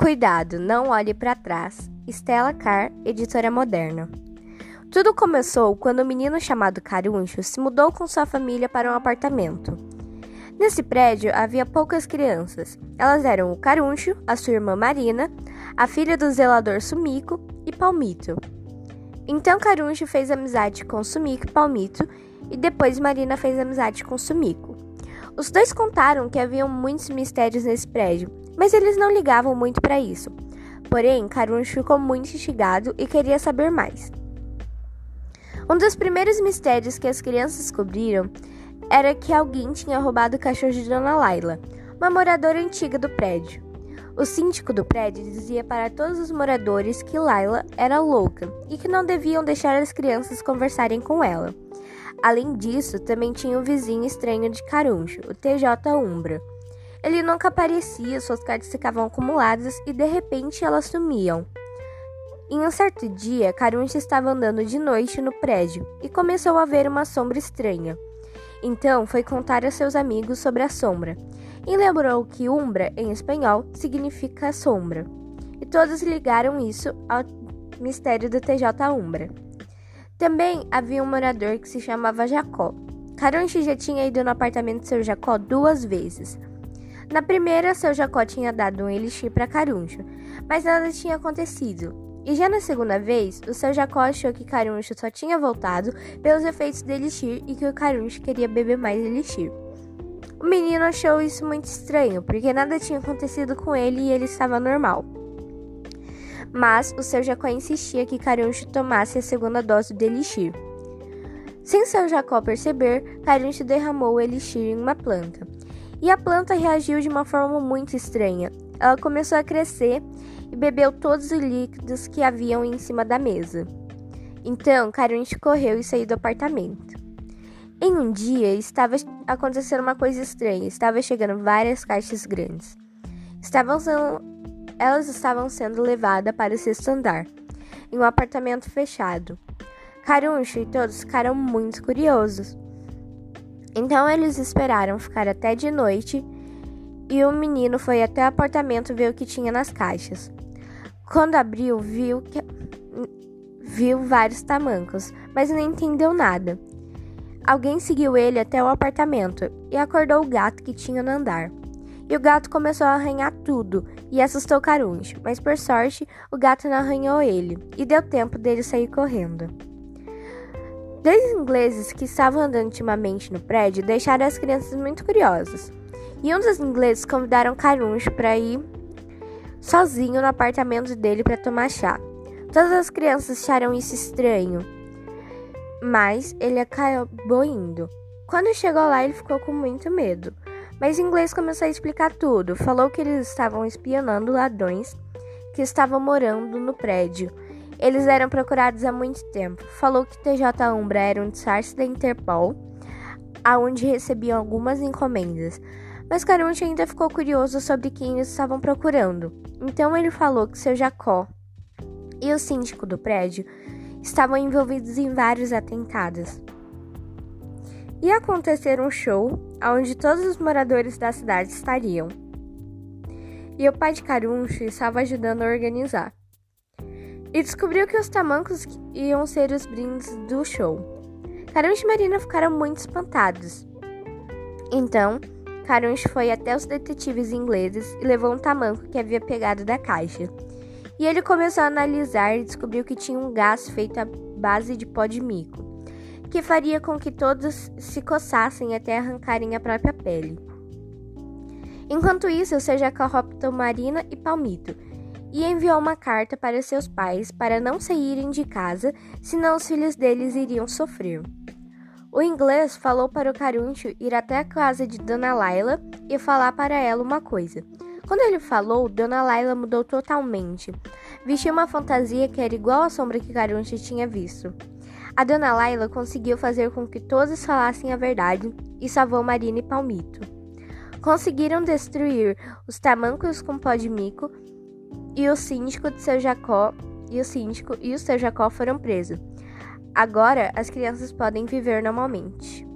Cuidado, não olhe para trás. Stella Carr, editora moderna. Tudo começou quando um menino chamado Caruncho se mudou com sua família para um apartamento. Nesse prédio havia poucas crianças. Elas eram o Caruncho, a sua irmã Marina, a filha do zelador Sumico e Palmito. Então Caruncho fez amizade com Sumico e Palmito e depois Marina fez amizade com Sumico. Os dois contaram que haviam muitos mistérios nesse prédio mas eles não ligavam muito para isso. Porém, Caruncho ficou muito instigado e queria saber mais. Um dos primeiros mistérios que as crianças descobriram era que alguém tinha roubado o cachorro de Dona Laila, uma moradora antiga do prédio. O síndico do prédio dizia para todos os moradores que Laila era louca e que não deviam deixar as crianças conversarem com ela. Além disso, também tinha um vizinho estranho de Caruncho, o TJ Umbra. Ele nunca aparecia, suas cartas ficavam acumuladas e de repente elas sumiam. Em um certo dia, Caruncha estava andando de noite no prédio e começou a ver uma sombra estranha. Então foi contar a seus amigos sobre a sombra e lembrou que umbra, em espanhol, significa sombra. E todos ligaram isso ao mistério do TJ Umbra. Também havia um morador que se chamava Jacó. Caruncha já tinha ido no apartamento do seu Jacó duas vezes. Na primeira, seu Jacó tinha dado um elixir para Caruncho, mas nada tinha acontecido. E já na segunda vez, o seu Jacó achou que Caruncho só tinha voltado pelos efeitos do elixir e que o Caruncho queria beber mais elixir. O menino achou isso muito estranho, porque nada tinha acontecido com ele e ele estava normal. Mas o seu Jacó insistia que Caruncho tomasse a segunda dose do elixir. Sem seu Jacó perceber, Caruncho derramou o elixir em uma planta. E a planta reagiu de uma forma muito estranha. Ela começou a crescer e bebeu todos os líquidos que haviam em cima da mesa. Então, Carunch correu e saiu do apartamento. Em um dia, estava acontecendo uma coisa estranha. Estava chegando várias caixas grandes. Estavam sendo, elas estavam sendo levadas para o sexto andar, em um apartamento fechado. Caruncho e todos ficaram muito curiosos. Então eles esperaram ficar até de noite e o menino foi até o apartamento ver o que tinha nas caixas. Quando abriu, viu que viu vários tamancos, mas não entendeu nada. Alguém seguiu ele até o apartamento e acordou o gato que tinha no andar. E o gato começou a arranhar tudo e assustou Caruncho, mas por sorte o gato não arranhou ele e deu tempo dele sair correndo. Dois ingleses que estavam andando ultimamente no prédio deixaram as crianças muito curiosas. E um dos ingleses convidaram Caruncho para ir sozinho no apartamento dele para tomar chá. Todas as crianças acharam isso estranho, mas ele acabou indo. Quando chegou lá, ele ficou com muito medo. Mas o inglês começou a explicar tudo. Falou que eles estavam espionando ladrões que estavam morando no prédio eles eram procurados há muito tempo. Falou que TJ Umbra era um disfarce da Interpol, aonde recebiam algumas encomendas. Mas Carunch ainda ficou curioso sobre quem eles estavam procurando. Então ele falou que seu Jacó e o síndico do prédio estavam envolvidos em vários atentados. Ia acontecer um show onde todos os moradores da cidade estariam. E o pai de Caruncho estava ajudando a organizar e descobriu que os tamancos iam ser os brindes do show. Carunch e Marina ficaram muito espantados. Então, Carunch foi até os detetives ingleses e levou um tamanco que havia pegado da caixa. E ele começou a analisar e descobriu que tinha um gás feito à base de pó de mico, que faria com que todos se coçassem até arrancarem a própria pele. Enquanto isso, o Seja corruptou Marina e Palmito, e enviou uma carta para seus pais para não saírem de casa, senão os filhos deles iriam sofrer. O inglês falou para o Caruncho ir até a casa de Dona Laila e falar para ela uma coisa. Quando ele falou, Dona Laila mudou totalmente. Vestiu uma fantasia que era igual à sombra que Caruncho tinha visto. A Dona Laila conseguiu fazer com que todos falassem a verdade e salvou Marina e Palmito. Conseguiram destruir os tamancos com pó de mico e o síndico de seu Jacó e o síndico e o seu Jacó foram presos. Agora as crianças podem viver normalmente.